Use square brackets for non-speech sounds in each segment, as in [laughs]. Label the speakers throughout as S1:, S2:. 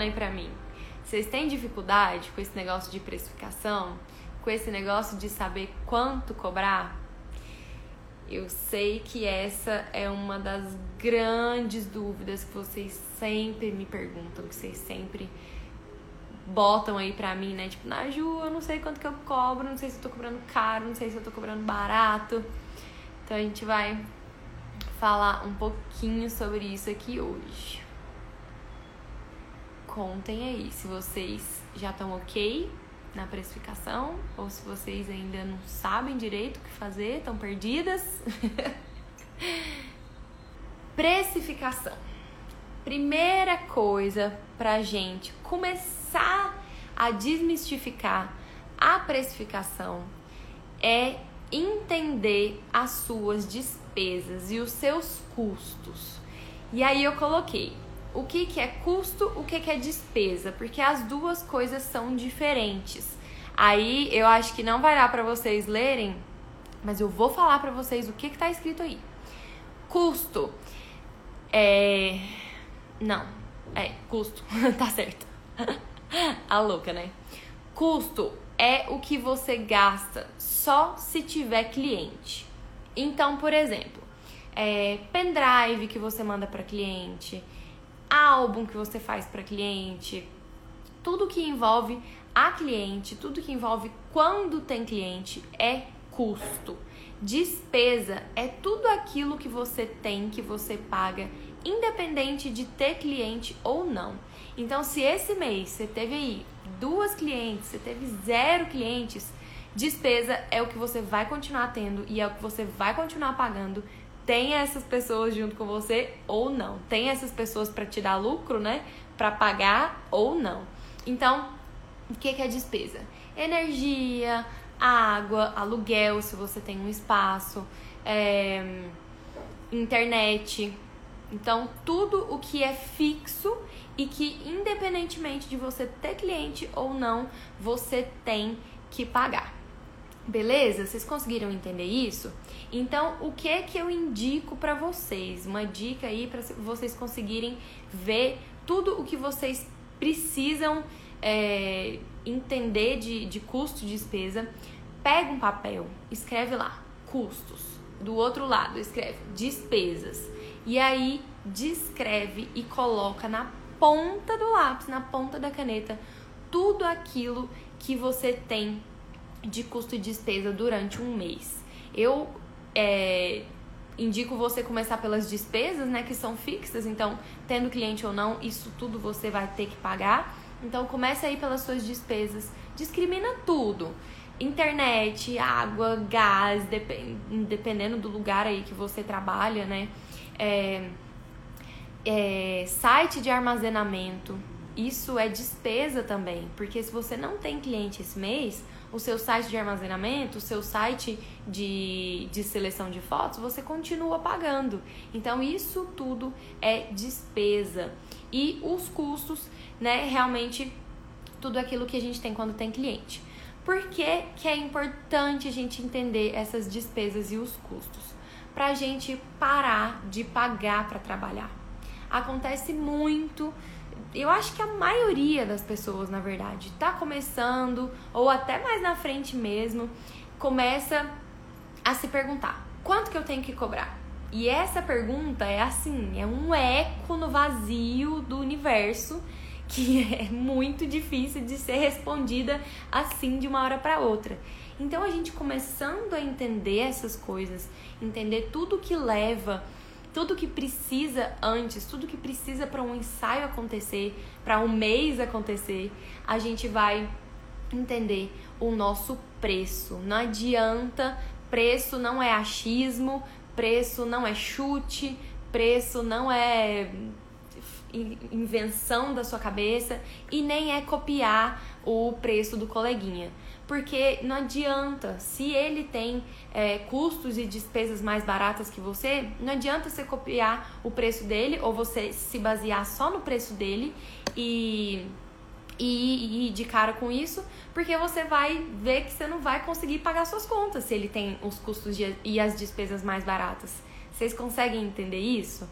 S1: respondam para mim. Vocês têm dificuldade com esse negócio de precificação? Com esse negócio de saber quanto cobrar? Eu sei que essa é uma das grandes dúvidas que vocês sempre me perguntam, que vocês sempre botam aí pra mim, né? Tipo, Naju, eu não sei quanto que eu cobro, não sei se eu tô cobrando caro, não sei se eu tô cobrando barato. Então a gente vai falar um pouquinho sobre isso aqui hoje. Contem aí se vocês já estão ok na precificação ou se vocês ainda não sabem direito o que fazer, estão perdidas. [laughs] precificação. Primeira coisa pra gente começar a desmistificar a precificação é entender as suas despesas e os seus custos. E aí eu coloquei o que, que é custo, o que, que é despesa, porque as duas coisas são diferentes. Aí eu acho que não vai dar para vocês lerem, mas eu vou falar para vocês o que está escrito aí. Custo é. Não, é custo, [laughs] tá certo. [laughs] A louca, né? Custo é o que você gasta só se tiver cliente. Então, por exemplo, é, pendrive que você manda para cliente, álbum que você faz para cliente, tudo que envolve a cliente, tudo que envolve quando tem cliente é custo. Despesa é tudo aquilo que você tem, que você paga, independente de ter cliente ou não. Então, se esse mês você teve aí duas clientes, você teve zero clientes, despesa é o que você vai continuar tendo e é o que você vai continuar pagando tem essas pessoas junto com você ou não. Tem essas pessoas para te dar lucro, né? Para pagar ou não. Então, o que, que é despesa? Energia, água, aluguel, se você tem um espaço, é, internet. Então, tudo o que é fixo e que, independentemente de você ter cliente ou não, você tem que pagar. Beleza? Vocês conseguiram entender isso? Então, o que é que eu indico para vocês? Uma dica aí para vocês conseguirem ver tudo o que vocês precisam é, entender de, de custo de despesa. Pega um papel, escreve lá custos. Do outro lado, escreve despesas. E aí, descreve e coloca na ponta do lápis, na ponta da caneta, tudo aquilo que você tem de custo e despesa durante um mês. Eu é, indico você começar pelas despesas, né, que são fixas, então, tendo cliente ou não, isso tudo você vai ter que pagar. Então, comece aí pelas suas despesas, discrimina tudo. Internet, água, gás, dependendo do lugar aí que você trabalha, né? É, é, site de armazenamento, isso é despesa também, porque se você não tem cliente esse mês, o seu site de armazenamento, o seu site de, de seleção de fotos, você continua pagando. Então, isso tudo é despesa. E os custos, né, realmente tudo aquilo que a gente tem quando tem cliente. Por que, que é importante a gente entender essas despesas e os custos? Para a gente parar de pagar para trabalhar. Acontece muito eu acho que a maioria das pessoas, na verdade, está começando, ou até mais na frente mesmo, começa a se perguntar: quanto que eu tenho que cobrar? E essa pergunta é assim, é um eco no vazio do universo que [laughs] é muito difícil de ser respondida assim de uma hora para outra. Então a gente começando a entender essas coisas, entender tudo que leva tudo que precisa antes, tudo que precisa para um ensaio acontecer, para um mês acontecer, a gente vai entender o nosso preço. Não adianta, preço não é achismo, preço não é chute, preço não é invenção da sua cabeça e nem é copiar o preço do coleguinha porque não adianta, se ele tem é, custos e despesas mais baratas que você, não adianta você copiar o preço dele ou você se basear só no preço dele e, e, ir de cara com isso, porque você vai ver que você não vai conseguir pagar suas contas se ele tem os custos de, e as despesas mais baratas. Vocês conseguem entender isso?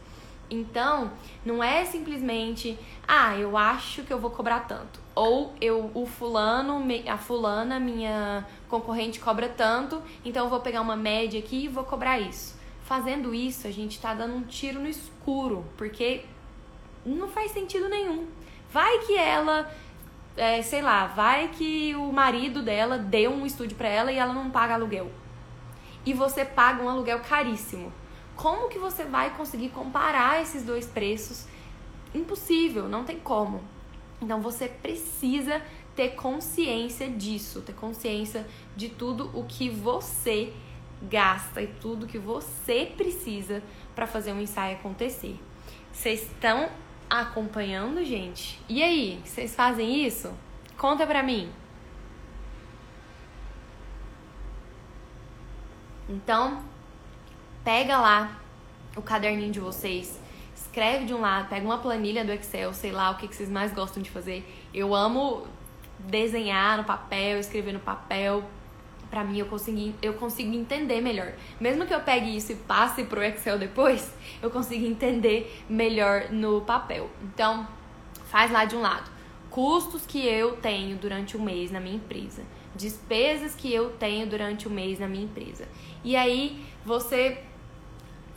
S1: Então, não é simplesmente, ah, eu acho que eu vou cobrar tanto. Ou eu, o fulano, a fulana, minha concorrente cobra tanto, então eu vou pegar uma média aqui e vou cobrar isso. Fazendo isso, a gente tá dando um tiro no escuro, porque não faz sentido nenhum. Vai que ela, é, sei lá, vai que o marido dela deu um estúdio para ela e ela não paga aluguel. E você paga um aluguel caríssimo. Como que você vai conseguir comparar esses dois preços? Impossível, não tem como. Então você precisa ter consciência disso, ter consciência de tudo o que você gasta e tudo que você precisa para fazer um ensaio acontecer. Vocês estão acompanhando, gente? E aí, vocês fazem isso? Conta pra mim. Então, pega lá o caderninho de vocês, escreve de um lado, pega uma planilha do Excel, sei lá o que, que vocês mais gostam de fazer. Eu amo desenhar no papel, escrever no papel. Pra mim, eu consigo, eu consigo entender melhor. Mesmo que eu pegue isso e passe pro Excel depois, [laughs] eu consigo entender melhor no papel. Então, faz lá de um lado. Custos que eu tenho durante o mês na minha empresa. Despesas que eu tenho durante o mês na minha empresa. E aí, você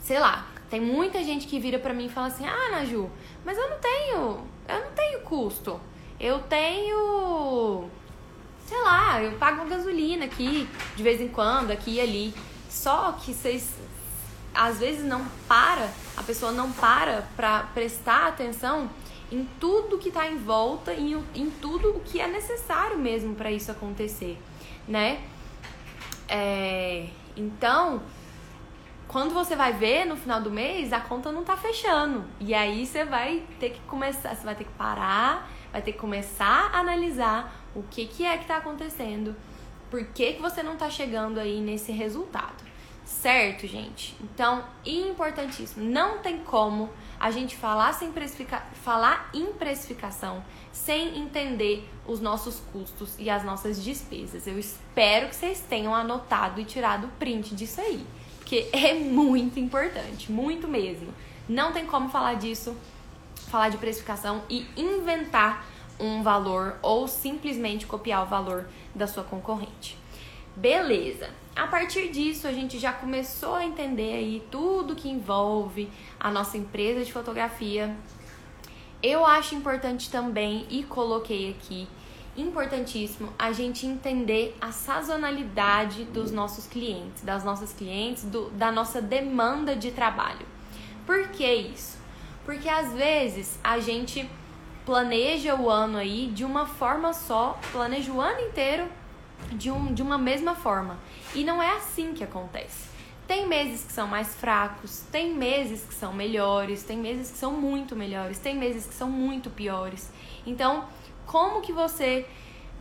S1: sei lá, tem muita gente que vira pra mim e fala assim: "Ah, Naju, mas eu não tenho, eu não tenho custo. Eu tenho sei lá, eu pago gasolina aqui de vez em quando, aqui e ali. Só que vocês às vezes não para, a pessoa não para pra prestar atenção em tudo que tá em volta e em, em tudo o que é necessário mesmo para isso acontecer, né? É, então, quando você vai ver no final do mês, a conta não tá fechando. E aí você vai ter que começar, você vai ter que parar, vai ter que começar a analisar o que, que é que tá acontecendo, por que, que você não tá chegando aí nesse resultado. Certo, gente? Então, importantíssimo, não tem como a gente falar, sem precifica... falar em precificação sem entender os nossos custos e as nossas despesas. Eu espero que vocês tenham anotado e tirado o print disso aí porque é muito importante, muito mesmo. Não tem como falar disso, falar de precificação e inventar um valor ou simplesmente copiar o valor da sua concorrente. Beleza. A partir disso, a gente já começou a entender aí tudo que envolve a nossa empresa de fotografia. Eu acho importante também e coloquei aqui importantíssimo a gente entender a sazonalidade dos nossos clientes, das nossas clientes, do, da nossa demanda de trabalho. Por que isso? Porque às vezes a gente planeja o ano aí de uma forma só, planeja o ano inteiro de, um, de uma mesma forma. E não é assim que acontece. Tem meses que são mais fracos, tem meses que são melhores, tem meses que são muito melhores, tem meses que são muito piores. Então, como que você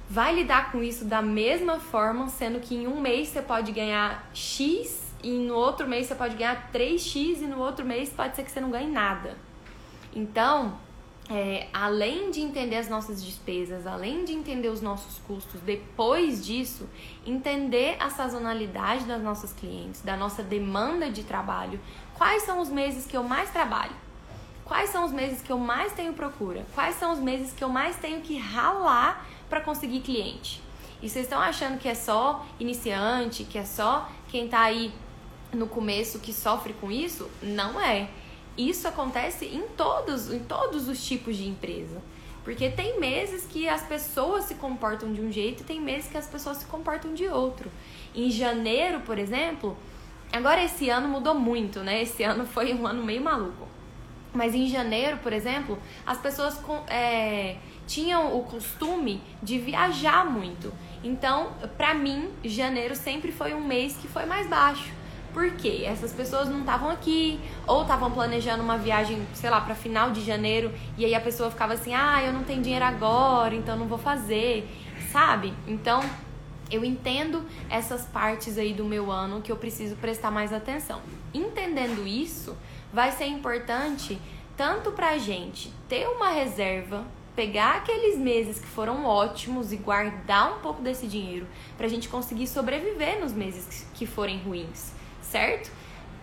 S1: vai lidar com isso da mesma forma, sendo que em um mês você pode ganhar X e no outro mês você pode ganhar 3x e no outro mês pode ser que você não ganhe nada. Então, é, além de entender as nossas despesas, além de entender os nossos custos, depois disso, entender a sazonalidade das nossas clientes, da nossa demanda de trabalho, quais são os meses que eu mais trabalho, Quais são os meses que eu mais tenho procura? Quais são os meses que eu mais tenho que ralar para conseguir cliente? E vocês estão achando que é só iniciante, que é só quem está aí no começo que sofre com isso? Não é. Isso acontece em todos, em todos os tipos de empresa. Porque tem meses que as pessoas se comportam de um jeito e tem meses que as pessoas se comportam de outro. Em janeiro, por exemplo, agora esse ano mudou muito, né? Esse ano foi um ano meio maluco. Mas em janeiro, por exemplo, as pessoas é, tinham o costume de viajar muito. Então, para mim, janeiro sempre foi um mês que foi mais baixo. Por quê? Essas pessoas não estavam aqui, ou estavam planejando uma viagem, sei lá, para final de janeiro, e aí a pessoa ficava assim: ah, eu não tenho dinheiro agora, então não vou fazer, sabe? Então, eu entendo essas partes aí do meu ano que eu preciso prestar mais atenção. Entendendo isso, vai ser importante tanto para a gente ter uma reserva, pegar aqueles meses que foram ótimos e guardar um pouco desse dinheiro para a gente conseguir sobreviver nos meses que forem ruins, certo?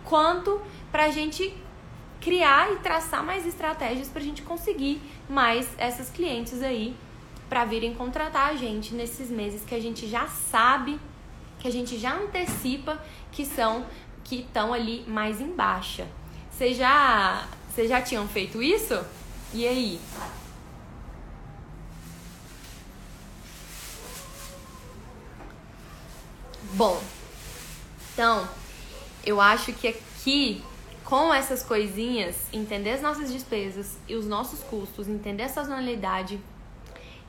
S1: Quanto para a gente criar e traçar mais estratégias para a gente conseguir mais essas clientes aí para virem contratar a gente nesses meses que a gente já sabe, que a gente já antecipa que são que estão ali mais em baixa. Vocês já, vocês já tinham feito isso? E aí? Bom, então, eu acho que aqui, com essas coisinhas, entender as nossas despesas e os nossos custos, entender a sazonalidade,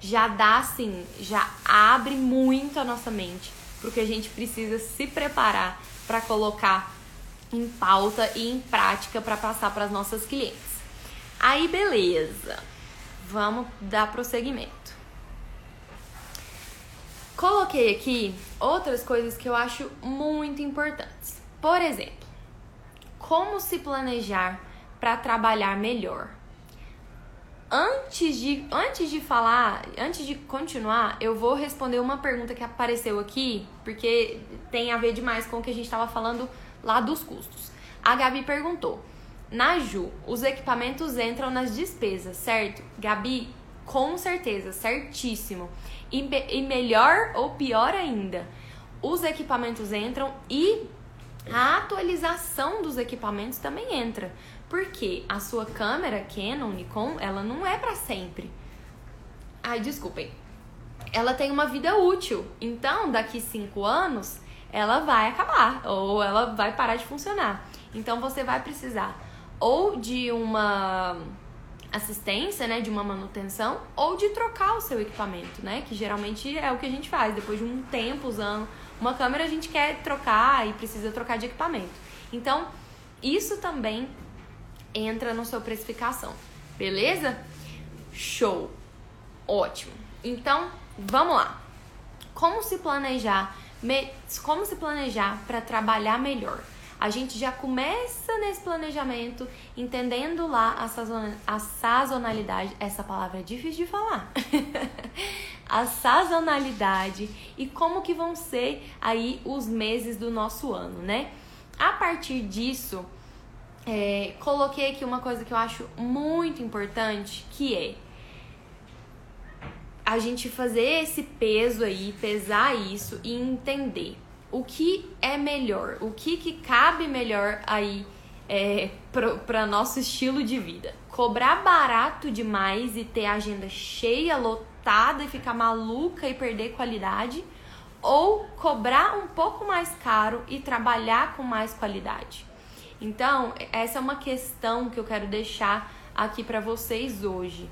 S1: já dá assim, já abre muito a nossa mente porque a gente precisa se preparar para colocar em pauta e em prática para passar para as nossas clientes. Aí, beleza. Vamos dar prosseguimento. Coloquei aqui outras coisas que eu acho muito importantes. Por exemplo, como se planejar para trabalhar melhor. Antes de, antes de falar, antes de continuar, eu vou responder uma pergunta que apareceu aqui, porque tem a ver demais com o que a gente estava falando lá dos custos. A Gabi perguntou: Na Ju, os equipamentos entram nas despesas, certo? Gabi, com certeza, certíssimo. E, e melhor ou pior ainda, os equipamentos entram e a atualização dos equipamentos também entra. Porque a sua câmera Canon, Nikon, ela não é para sempre. Ai, desculpem. Ela tem uma vida útil. Então, daqui cinco anos, ela vai acabar ou ela vai parar de funcionar. Então, você vai precisar ou de uma assistência, né, de uma manutenção, ou de trocar o seu equipamento, né, que geralmente é o que a gente faz. Depois de um tempo usando uma câmera, a gente quer trocar e precisa trocar de equipamento. Então, isso também entra na sua precificação. Beleza? Show. Ótimo. Então, vamos lá. Como se planejar, como se planejar para trabalhar melhor? A gente já começa nesse planejamento entendendo lá a, a sazonalidade. Essa palavra é difícil de falar. [laughs] a sazonalidade e como que vão ser aí os meses do nosso ano, né? A partir disso, é, coloquei aqui uma coisa que eu acho muito importante, que é a gente fazer esse peso aí, pesar isso e entender o que é melhor, o que, que cabe melhor aí é, para nosso estilo de vida. Cobrar barato demais e ter a agenda cheia, lotada e ficar maluca e perder qualidade, ou cobrar um pouco mais caro e trabalhar com mais qualidade. Então, essa é uma questão que eu quero deixar aqui para vocês hoje.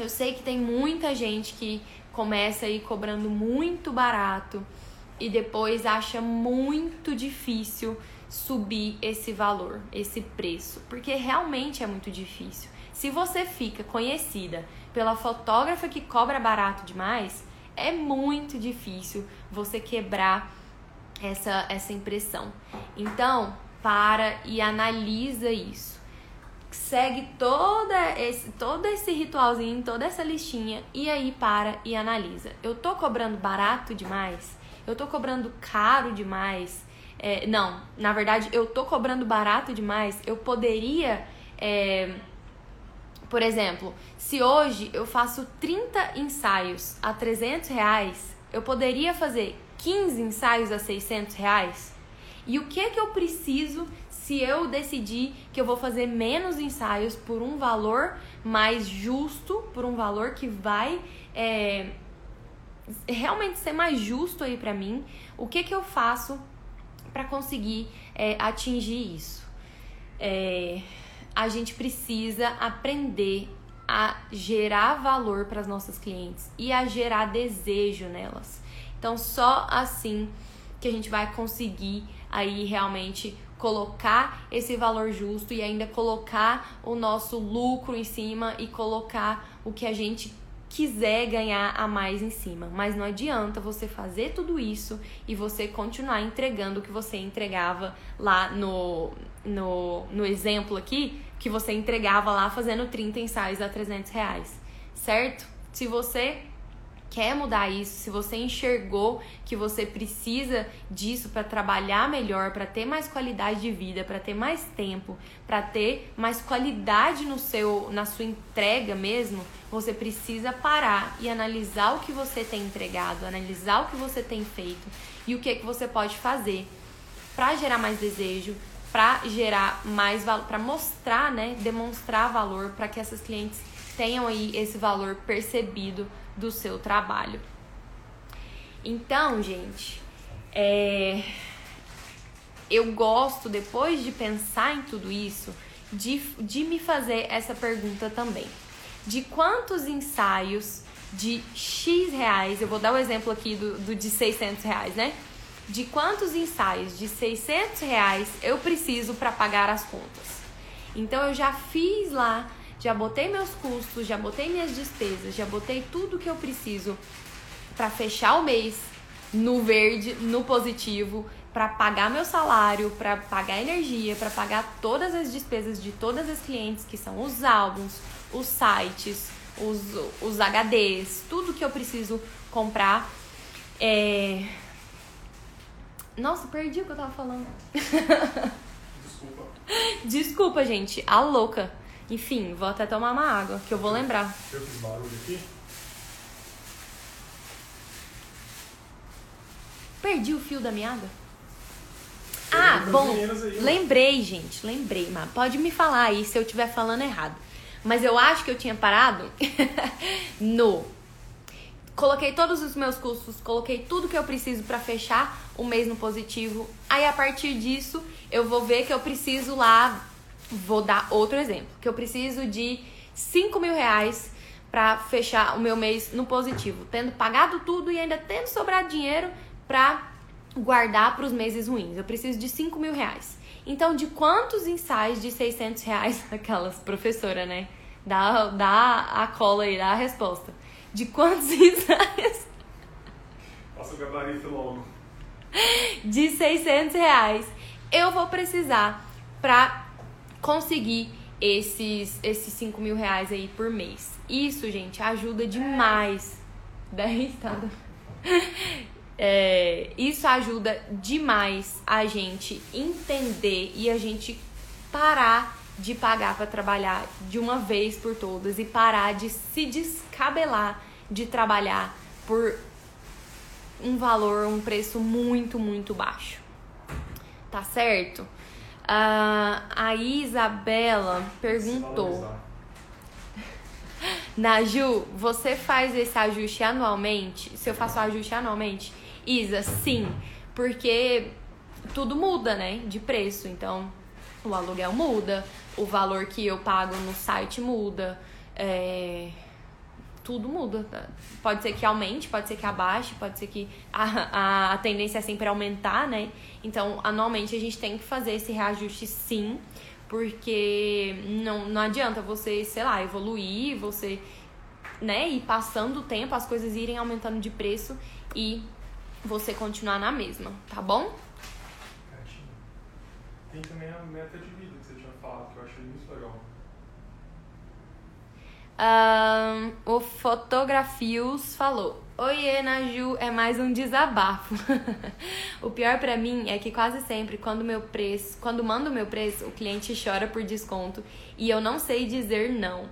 S1: Eu sei que tem muita gente que começa aí cobrando muito barato e depois acha muito difícil subir esse valor, esse preço, porque realmente é muito difícil. Se você fica conhecida pela fotógrafa que cobra barato demais, é muito difícil você quebrar essa, essa impressão. Então, para e analisa isso. Segue toda esse, todo esse ritualzinho, toda essa listinha e aí para e analisa. Eu tô cobrando barato demais? Eu tô cobrando caro demais? É, não, na verdade, eu tô cobrando barato demais. Eu poderia, é, por exemplo, se hoje eu faço 30 ensaios a 300 reais, eu poderia fazer 15 ensaios a 600 reais? E o que é que eu preciso se eu decidir que eu vou fazer menos ensaios por um valor mais justo, por um valor que vai é, realmente ser mais justo aí para mim? O que que eu faço para conseguir é, atingir isso? É, a gente precisa aprender a gerar valor para as nossas clientes e a gerar desejo nelas. Então, só assim que a gente vai conseguir aí realmente colocar esse valor justo e ainda colocar o nosso lucro em cima e colocar o que a gente quiser ganhar a mais em cima. Mas não adianta você fazer tudo isso e você continuar entregando o que você entregava lá no, no, no exemplo aqui, que você entregava lá fazendo 30 ensaios a 300 reais, certo? Se você quer mudar isso, se você enxergou que você precisa disso para trabalhar melhor, para ter mais qualidade de vida, para ter mais tempo, para ter mais qualidade no seu na sua entrega mesmo, você precisa parar e analisar o que você tem entregado, analisar o que você tem feito e o que que você pode fazer para gerar mais desejo, para gerar mais valor, para mostrar, né, demonstrar valor para que essas clientes tenham aí esse valor percebido do seu trabalho. Então, gente, é... eu gosto, depois de pensar em tudo isso, de, de me fazer essa pergunta também. De quantos ensaios de X reais, eu vou dar o um exemplo aqui do, do de 600 reais, né? De quantos ensaios de 600 reais eu preciso para pagar as contas. Então eu já fiz lá já botei meus custos, já botei minhas despesas, já botei tudo que eu preciso para fechar o mês no verde, no positivo, para pagar meu salário, para pagar energia, para pagar todas as despesas de todas as clientes, que são os álbuns, os sites, os, os HDs, tudo que eu preciso comprar. É... Nossa, perdi o que eu tava falando. [laughs]
S2: Desculpa.
S1: Desculpa, gente. A louca. Enfim, vou até tomar uma água, que eu vou lembrar.
S2: Eu fiz barulho aqui?
S1: Perdi o fio da meada? Ah, bom, lembrei, gente, lembrei, mas pode me falar aí se eu estiver falando errado. Mas eu acho que eu tinha parado [laughs] no. Coloquei todos os meus custos, coloquei tudo que eu preciso para fechar o mês no positivo. Aí a partir disso, eu vou ver que eu preciso lá Vou dar outro exemplo, que eu preciso de 5 mil reais para fechar o meu mês no positivo, tendo pagado tudo e ainda tendo sobrado dinheiro para guardar para os meses ruins. Eu preciso de 5 mil reais. Então, de quantos ensaios de 600 reais, [laughs] aquelas professora, né? Dá, dá a cola aí, dá a resposta. De quantos [laughs] ensaios?
S2: Passa o gabarito logo.
S1: De 600 reais eu vou precisar para conseguir esses, esses 5 mil reais aí por mês. Isso, gente, ajuda demais. 10, tá? [laughs] É, isso ajuda demais a gente entender e a gente parar de pagar para trabalhar de uma vez por todas e parar de se descabelar de trabalhar por um valor, um preço muito, muito baixo. Tá certo? Uh, a Isabela perguntou. Naju, você faz esse ajuste anualmente? Se eu faço o ajuste anualmente? Isa, sim, porque tudo muda, né? De preço. Então, o aluguel muda, o valor que eu pago no site muda. É tudo muda. Pode ser que aumente, pode ser que abaixe, pode ser que a, a tendência é sempre aumentar, né? Então, anualmente a gente tem que fazer esse reajuste sim, porque não, não adianta você, sei lá, evoluir, você, né, ir passando o tempo, as coisas irem aumentando de preço e você continuar na mesma, tá bom?
S2: Tem também a meta de vida que você tinha falado, que eu achei muito legal.
S1: Um, o Fotografios falou: Oiê, Naju, é mais um desabafo. [laughs] o pior para mim é que quase sempre, quando meu preço, quando mando o meu preço, o cliente chora por desconto e eu não sei dizer não.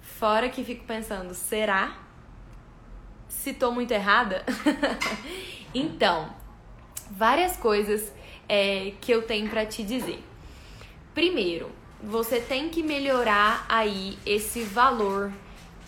S1: Fora que fico pensando, será? Se tô muito errada? [laughs] então, várias coisas é, que eu tenho para te dizer. Primeiro, você tem que melhorar aí esse valor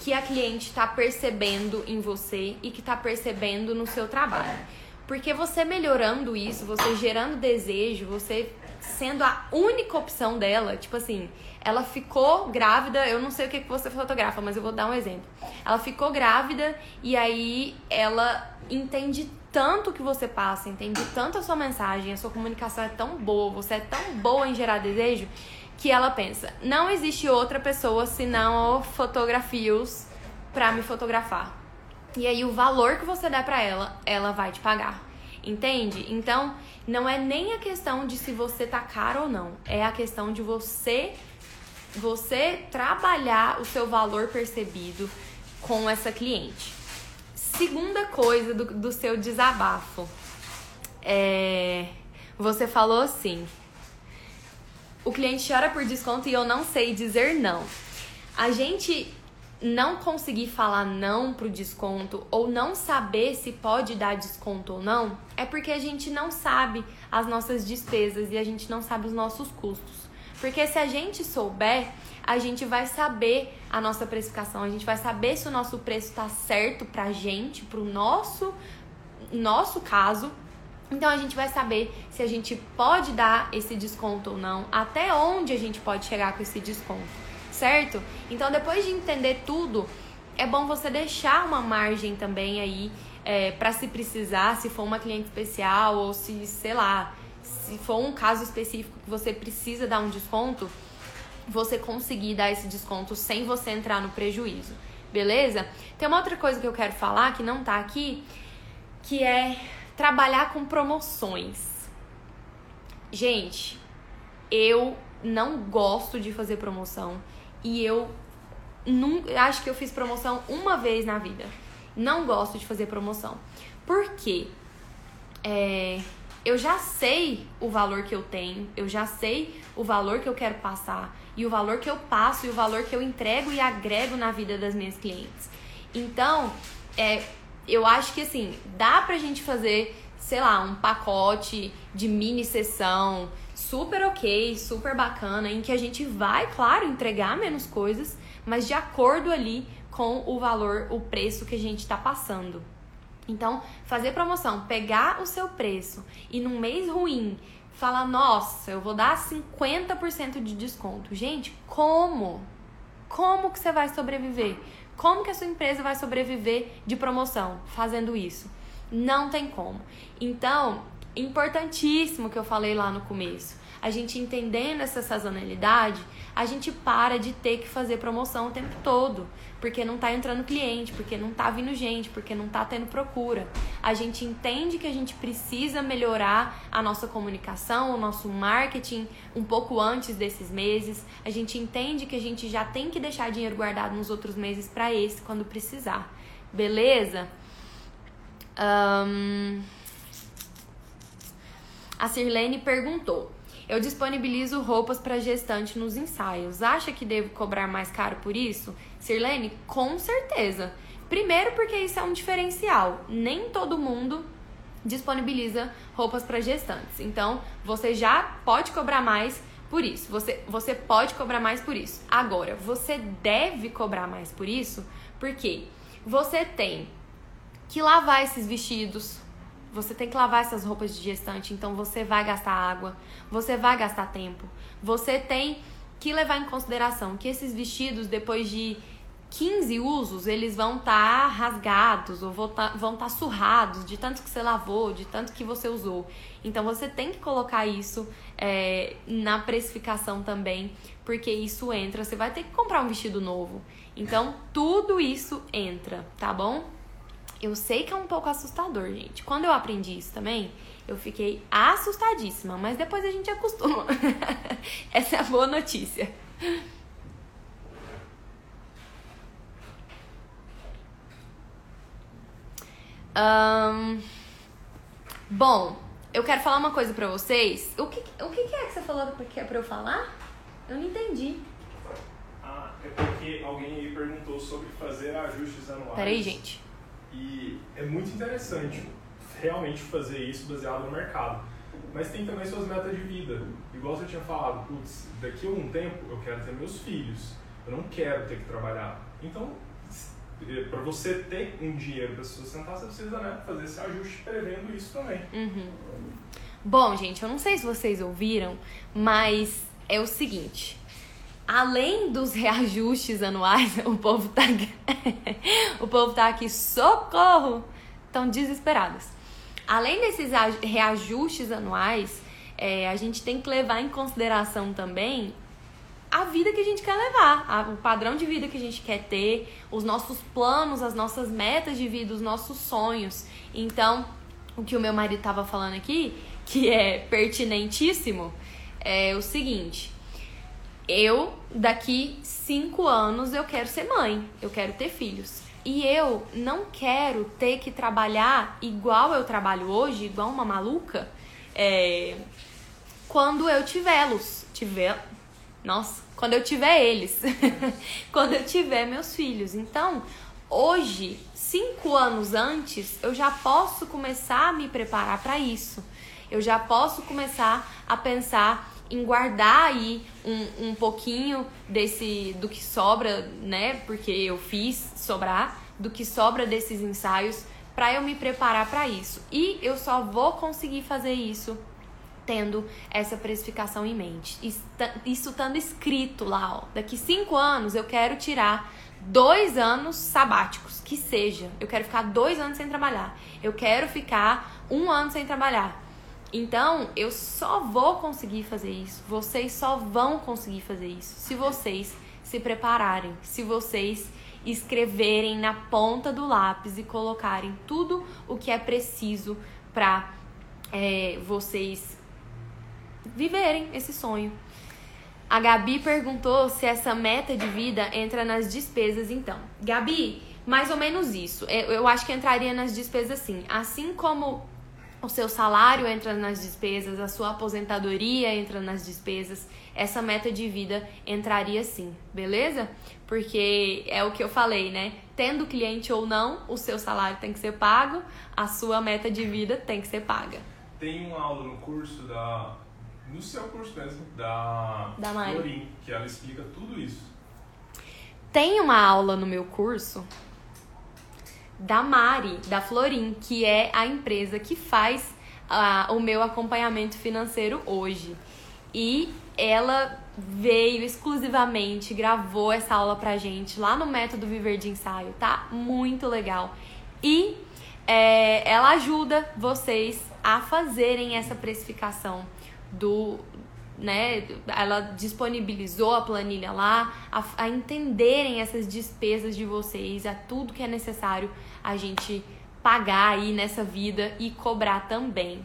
S1: que a cliente está percebendo em você e que está percebendo no seu trabalho. Porque você melhorando isso, você gerando desejo, você sendo a única opção dela, tipo assim, ela ficou grávida, eu não sei o que você fotografa, mas eu vou dar um exemplo. Ela ficou grávida e aí ela entende tanto que você passa, entende tanto a sua mensagem, a sua comunicação é tão boa, você é tão boa em gerar desejo, que ela pensa: não existe outra pessoa senão fotografios para me fotografar. E aí o valor que você der para ela, ela vai te pagar. Entende? Então, não é nem a questão de se você tá caro ou não, é a questão de você você trabalhar o seu valor percebido com essa cliente. segunda coisa do, do seu desabafo. É, você falou assim: o cliente chora por desconto e eu não sei dizer não. A gente não conseguir falar não pro desconto ou não saber se pode dar desconto ou não é porque a gente não sabe as nossas despesas e a gente não sabe os nossos custos. Porque se a gente souber, a gente vai saber a nossa precificação, a gente vai saber se o nosso preço está certo pra gente, pro nosso nosso caso. Então a gente vai saber se a gente pode dar esse desconto ou não, até onde a gente pode chegar com esse desconto, certo? Então depois de entender tudo, é bom você deixar uma margem também aí é, para se precisar, se for uma cliente especial ou se, sei lá, se for um caso específico que você precisa dar um desconto, você conseguir dar esse desconto sem você entrar no prejuízo, beleza? Tem uma outra coisa que eu quero falar que não tá aqui, que é trabalhar com promoções. Gente, eu não gosto de fazer promoção e eu não, acho que eu fiz promoção uma vez na vida. Não gosto de fazer promoção. Por quê? É, eu já sei o valor que eu tenho, eu já sei o valor que eu quero passar e o valor que eu passo e o valor que eu entrego e agrego na vida das minhas clientes. Então, é, eu acho que assim, dá pra gente fazer, sei lá, um pacote de mini sessão super ok, super bacana, em que a gente vai, claro, entregar menos coisas, mas de acordo ali com o valor, o preço que a gente está passando. Então, fazer promoção, pegar o seu preço e num mês ruim falar, nossa, eu vou dar 50% de desconto. Gente, como? Como que você vai sobreviver? Como que a sua empresa vai sobreviver de promoção fazendo isso? Não tem como. Então, importantíssimo que eu falei lá no começo. A gente entendendo essa sazonalidade, a gente para de ter que fazer promoção o tempo todo, porque não tá entrando cliente, porque não tá vindo gente, porque não tá tendo procura. A gente entende que a gente precisa melhorar a nossa comunicação, o nosso marketing um pouco antes desses meses. A gente entende que a gente já tem que deixar dinheiro guardado nos outros meses para esse quando precisar. Beleza? Um... A Sirlene perguntou: eu disponibilizo roupas para gestante nos ensaios. Acha que devo cobrar mais caro por isso? Sirlene, com certeza. Primeiro porque isso é um diferencial. Nem todo mundo disponibiliza roupas para gestantes. Então, você já pode cobrar mais por isso. Você, você pode cobrar mais por isso. Agora, você deve cobrar mais por isso porque você tem que lavar esses vestidos, você tem que lavar essas roupas de gestante, então você vai gastar água, você vai gastar tempo. Você tem que levar em consideração que esses vestidos, depois de 15 usos, eles vão estar tá rasgados ou vão estar tá, tá surrados de tanto que você lavou, de tanto que você usou. Então você tem que colocar isso é, na precificação também, porque isso entra. Você vai ter que comprar um vestido novo. Então tudo isso entra, tá bom? Eu sei que é um pouco assustador, gente. Quando eu aprendi isso também, eu fiquei assustadíssima, mas depois a gente acostuma. [laughs] Essa é a boa notícia. Um, bom, eu quero falar uma coisa pra vocês. O que, o que é que você falou que é pra eu falar? Eu não entendi.
S2: Ah, é porque alguém aí perguntou sobre fazer ajustes anuais.
S1: Peraí, gente.
S2: E é muito interessante realmente fazer isso baseado no mercado. Mas tem também suas metas de vida. Igual você tinha falado, putz, daqui a um tempo eu quero ter meus filhos. Eu não quero ter que trabalhar. Então, eh, para você ter um dinheiro para se sustentar, você precisa né, fazer esse ajuste prevendo isso também.
S1: Uhum. Bom, gente, eu não sei se vocês ouviram, mas é o seguinte além dos reajustes anuais, [laughs] o povo tá o povo tá aqui socorro, estão desesperados. Além desses reajustes anuais, é, a gente tem que levar em consideração também a vida que a gente quer levar, a, o padrão de vida que a gente quer ter, os nossos planos, as nossas metas de vida, os nossos sonhos. Então, o que o meu marido estava falando aqui, que é pertinentíssimo, é o seguinte: eu, daqui cinco anos, eu quero ser mãe, eu quero ter filhos. E eu não quero ter que trabalhar igual eu trabalho hoje, igual uma maluca, é, quando eu tiver-los. Tiver. Nossa, quando eu tiver eles. [laughs] quando eu tiver meus filhos. Então, hoje, cinco anos antes, eu já posso começar a me preparar para isso. Eu já posso começar a pensar em guardar aí um, um pouquinho desse do que sobra, né? Porque eu fiz sobrar do que sobra desses ensaios para eu me preparar para isso. E eu só vou conseguir fazer isso tendo essa precificação em mente. Isso estando escrito lá, ó. Daqui cinco anos eu quero tirar dois anos sabáticos, que seja. Eu quero ficar dois anos sem trabalhar. Eu quero ficar um ano sem trabalhar. Então, eu só vou conseguir fazer isso. Vocês só vão conseguir fazer isso se vocês se prepararem, se vocês escreverem na ponta do lápis e colocarem tudo o que é preciso para é, vocês viverem esse sonho. A Gabi perguntou se essa meta de vida entra nas despesas, então. Gabi, mais ou menos isso. Eu acho que entraria nas despesas sim. Assim como o seu salário entra nas despesas, a sua aposentadoria entra nas despesas, essa meta de vida entraria sim, beleza? Porque é o que eu falei, né? Tendo cliente ou não, o seu salário tem que ser pago, a sua meta de vida tem que ser paga.
S2: Tem uma aula no curso da. No seu curso mesmo, da,
S1: da Mari.
S2: Florim, que ela explica tudo isso.
S1: Tem uma aula no meu curso da Mari, da Florim, que é a empresa que faz uh, o meu acompanhamento financeiro hoje. E ela veio exclusivamente, gravou essa aula pra gente lá no Método Viver de Ensaio, tá? Muito legal. E é, ela ajuda vocês a fazerem essa precificação do, né, ela disponibilizou a planilha lá, a, a, entenderem essas despesas de vocês, a tudo que é necessário a gente pagar aí nessa vida e cobrar também.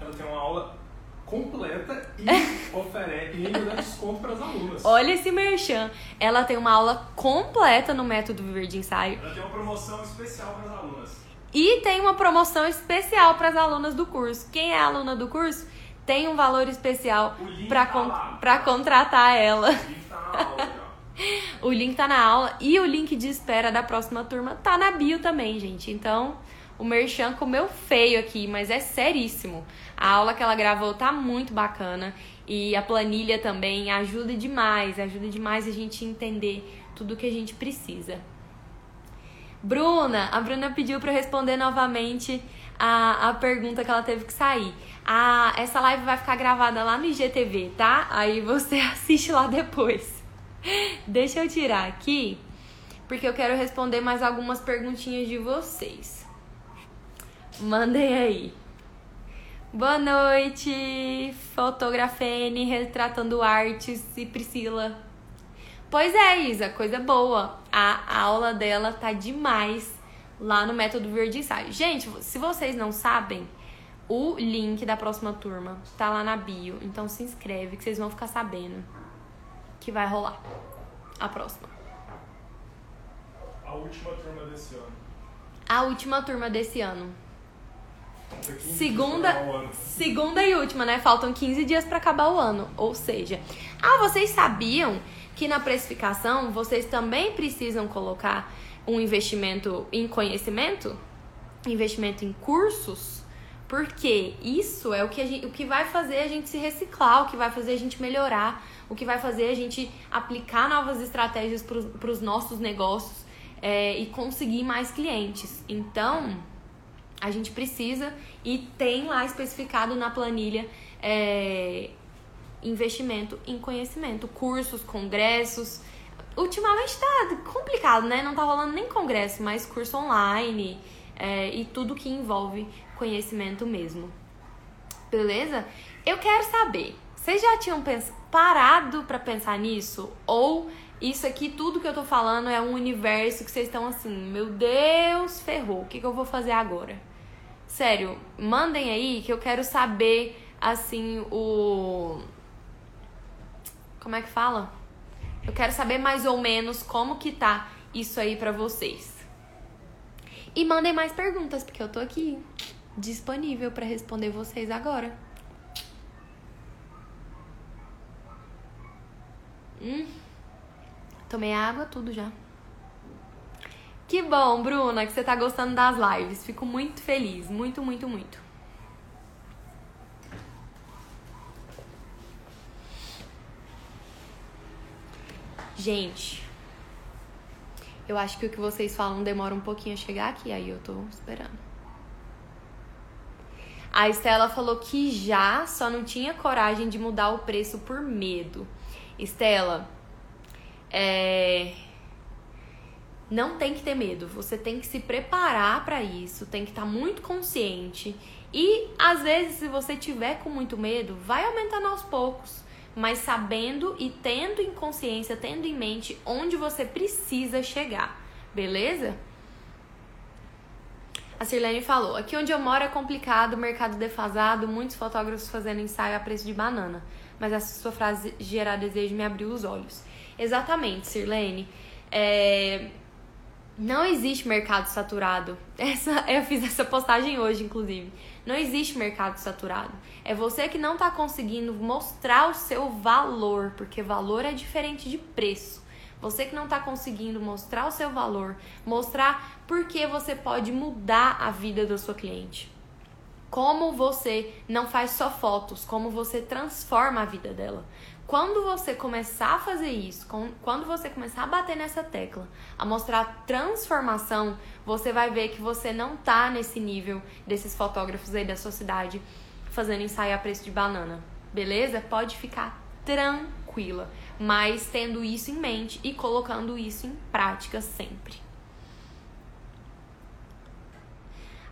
S2: Ela tem uma aula completa e [laughs] oferece e ainda dá desconto para as alunas.
S1: Olha esse merchan. Ela tem uma aula completa no método Viver de Ensaio.
S2: Ela tem uma promoção especial para as alunas.
S1: E tem uma promoção especial para as alunas do curso. Quem é aluna do curso? Tem um valor especial para con pra contratar ela.
S2: O link tá [laughs]
S1: o link tá na aula e o link de espera da próxima turma tá na bio também, gente. Então, o Merchan comeu feio aqui, mas é seríssimo. A aula que ela gravou tá muito bacana e a planilha também ajuda demais, ajuda demais a gente entender tudo que a gente precisa. Bruna, a Bruna pediu para responder novamente a, a pergunta que ela teve que sair. A, essa live vai ficar gravada lá no IGTV, tá? Aí você [laughs] assiste lá depois. Deixa eu tirar aqui, porque eu quero responder mais algumas perguntinhas de vocês. Mandem aí. Boa noite, Fotografene, Retratando Artes e Priscila. Pois é, Isa, coisa boa. A, a aula dela tá demais lá no Método Verde Ensaio. Gente, se vocês não sabem, o link da próxima turma tá lá na bio. Então se inscreve que vocês vão ficar sabendo que vai rolar a próxima.
S2: A última turma desse ano.
S1: A última turma desse ano. Segunda, segunda e última, né? Faltam 15 dias para acabar o ano. Ou seja, ah, vocês sabiam que na precificação vocês também precisam colocar um investimento em conhecimento? Investimento em cursos? Porque isso é o que, gente, o que vai fazer a gente se reciclar, o que vai fazer a gente melhorar, o que vai fazer a gente aplicar novas estratégias para os nossos negócios é, e conseguir mais clientes. Então, a gente precisa e tem lá especificado na planilha é, investimento em conhecimento, cursos, congressos. Ultimamente tá complicado, né? Não tá rolando nem congresso, mas curso online é, e tudo que envolve conhecimento mesmo. Beleza? Eu quero saber, vocês já tinham parado para pensar nisso? Ou isso aqui, tudo que eu tô falando é um universo que vocês estão assim, meu Deus, ferrou, o que, que eu vou fazer agora? Sério, mandem aí que eu quero saber, assim, o. Como é que fala? Eu quero saber mais ou menos como que tá isso aí para vocês. E mandem mais perguntas, porque eu tô aqui disponível para responder vocês agora. Hum. Tomei água, tudo já. Que bom, Bruna, que você tá gostando das lives. Fico muito feliz. Muito, muito, muito. Gente, eu acho que o que vocês falam demora um pouquinho a chegar aqui, aí eu tô esperando. A Estela falou que já só não tinha coragem de mudar o preço por medo. Estela, é... não tem que ter medo. Você tem que se preparar para isso, tem que estar tá muito consciente. E às vezes, se você tiver com muito medo, vai aumentando aos poucos mas sabendo e tendo em consciência, tendo em mente onde você precisa chegar, beleza? A Sirlene falou: aqui onde eu moro é complicado, mercado defasado, muitos fotógrafos fazendo ensaio a preço de banana. Mas essa sua frase gerar desejo me abriu os olhos. Exatamente, Sirlene. É... Não existe mercado saturado. [laughs] Essa, eu fiz essa postagem hoje, inclusive. Não existe mercado saturado. É você que não está conseguindo mostrar o seu valor, porque valor é diferente de preço. Você que não está conseguindo mostrar o seu valor, mostrar por que você pode mudar a vida da sua cliente. Como você não faz só fotos, como você transforma a vida dela. Quando você começar a fazer isso, quando você começar a bater nessa tecla, a mostrar transformação, você vai ver que você não tá nesse nível desses fotógrafos aí da sua cidade fazendo ensaio a preço de banana. Beleza? Pode ficar tranquila, mas tendo isso em mente e colocando isso em prática sempre.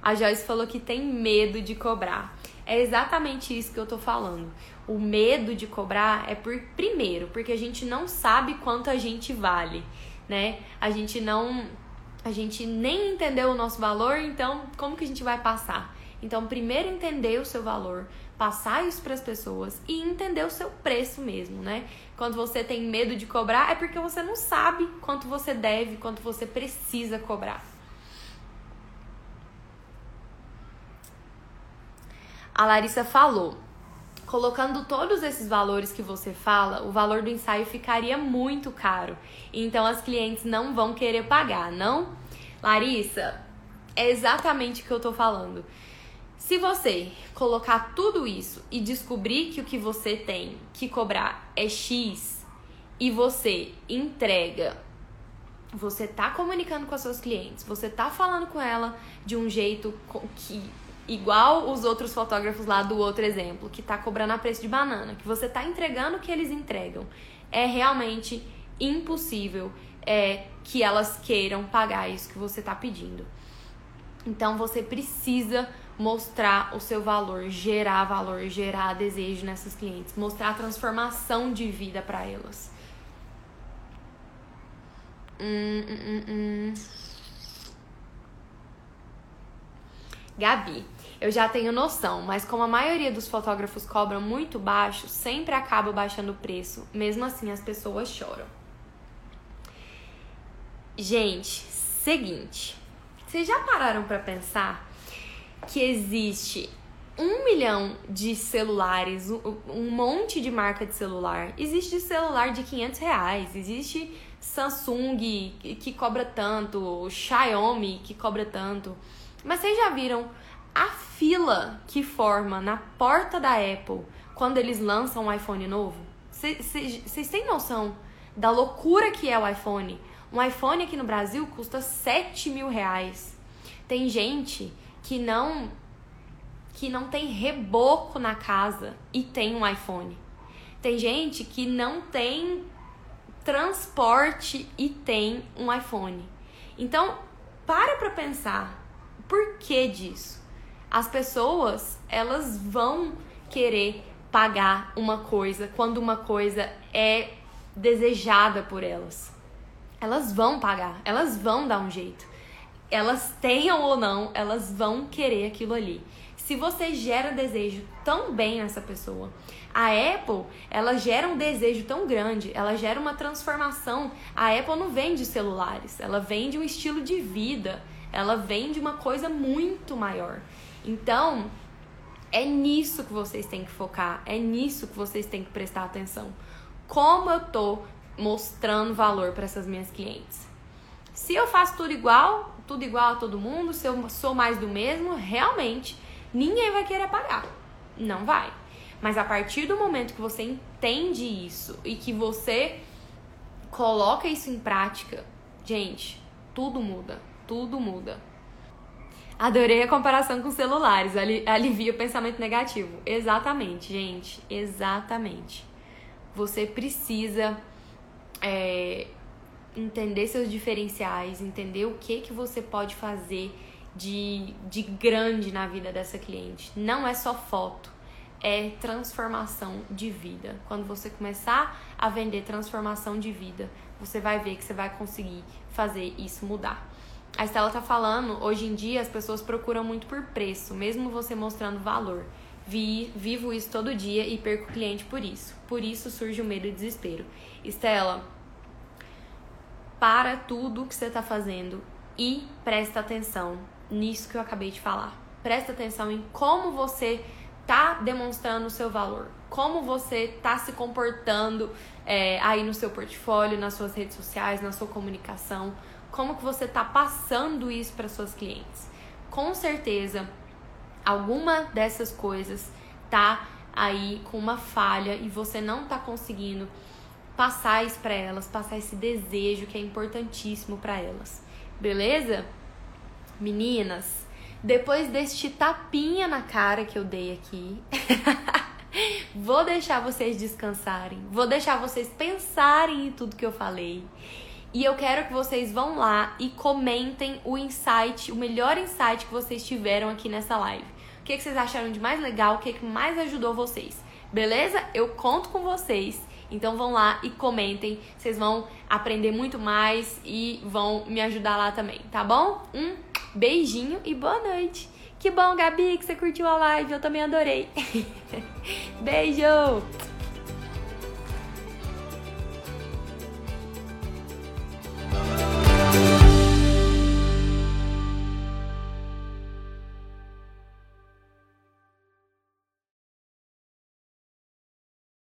S1: A Joyce falou que tem medo de cobrar. É exatamente isso que eu tô falando. O medo de cobrar é por primeiro, porque a gente não sabe quanto a gente vale, né? A gente não a gente nem entendeu o nosso valor, então como que a gente vai passar? Então, primeiro entender o seu valor, passar isso para as pessoas e entender o seu preço mesmo, né? Quando você tem medo de cobrar, é porque você não sabe quanto você deve, quanto você precisa cobrar. A Larissa falou: colocando todos esses valores que você fala, o valor do ensaio ficaria muito caro. Então as clientes não vão querer pagar, não? Larissa, é exatamente o que eu tô falando. Se você colocar tudo isso e descobrir que o que você tem que cobrar é X e você entrega, você tá comunicando com as suas clientes, você tá falando com ela de um jeito que igual os outros fotógrafos lá do outro exemplo, que tá cobrando a preço de banana, que você tá entregando o que eles entregam, é realmente impossível é, que elas queiram pagar isso que você tá pedindo. Então você precisa mostrar o seu valor, gerar valor, gerar desejo nessas clientes, mostrar a transformação de vida para elas. Hum, hum, hum, hum. Gabi, eu já tenho noção, mas como a maioria dos fotógrafos cobram muito baixo, sempre acaba baixando o preço. Mesmo assim, as pessoas choram. Gente, seguinte. Vocês já pararam para pensar que existe um milhão de celulares, um monte de marca de celular. Existe celular de 500 reais, existe Samsung que cobra tanto, Xiaomi que cobra tanto. Mas vocês já viram a fila que forma na porta da Apple quando eles lançam um iPhone novo? Vocês têm noção da loucura que é o iPhone? Um iPhone aqui no Brasil custa 7 mil reais. Tem gente que não que não tem reboco na casa e tem um iPhone. Tem gente que não tem transporte e tem um iPhone. Então, para pra pensar por que disso? As pessoas, elas vão querer pagar uma coisa quando uma coisa é desejada por elas. Elas vão pagar, elas vão dar um jeito. Elas tenham ou não, elas vão querer aquilo ali. Se você gera desejo tão bem nessa pessoa, a Apple, ela gera um desejo tão grande, ela gera uma transformação. A Apple não vende celulares, ela vende um estilo de vida, ela vende uma coisa muito maior. Então, é nisso que vocês têm que focar, é nisso que vocês têm que prestar atenção. Como eu tô mostrando valor para essas minhas clientes? Se eu faço tudo igual, tudo igual a todo mundo, se eu sou mais do mesmo, realmente ninguém vai querer pagar. Não vai. Mas a partir do momento que você entende isso e que você coloca isso em prática, gente, tudo muda, tudo muda. Adorei a comparação com celulares, alivia o pensamento negativo. Exatamente, gente, exatamente. Você precisa é, entender seus diferenciais, entender o que que você pode fazer de, de grande na vida dessa cliente. Não é só foto, é transformação de vida. Quando você começar a vender transformação de vida, você vai ver que você vai conseguir fazer isso mudar. A Estela tá falando, hoje em dia as pessoas procuram muito por preço, mesmo você mostrando valor. Vi, vivo isso todo dia e perco cliente por isso. Por isso surge o medo e desespero. Estela, para tudo que você está fazendo e presta atenção nisso que eu acabei de falar. Presta atenção em como você tá demonstrando o seu valor, como você tá se comportando é, aí no seu portfólio, nas suas redes sociais, na sua comunicação, como que você tá passando isso para suas clientes. Com certeza, alguma dessas coisas tá aí com uma falha e você não tá conseguindo passar isso para elas, passar esse desejo que é importantíssimo para elas. Beleza? Meninas, depois deste tapinha na cara que eu dei aqui, [laughs] [laughs] vou deixar vocês descansarem, vou deixar vocês pensarem em tudo que eu falei. E eu quero que vocês vão lá e comentem o insight, o melhor insight que vocês tiveram aqui nessa live. O que, que vocês acharam de mais legal, o que, que mais ajudou vocês. Beleza? Eu conto com vocês. Então vão lá e comentem, vocês vão aprender muito mais e vão me ajudar lá também, tá bom? Um beijinho e boa noite. Que bom, Gabi, que você curtiu a live, eu também adorei. [laughs] Beijo!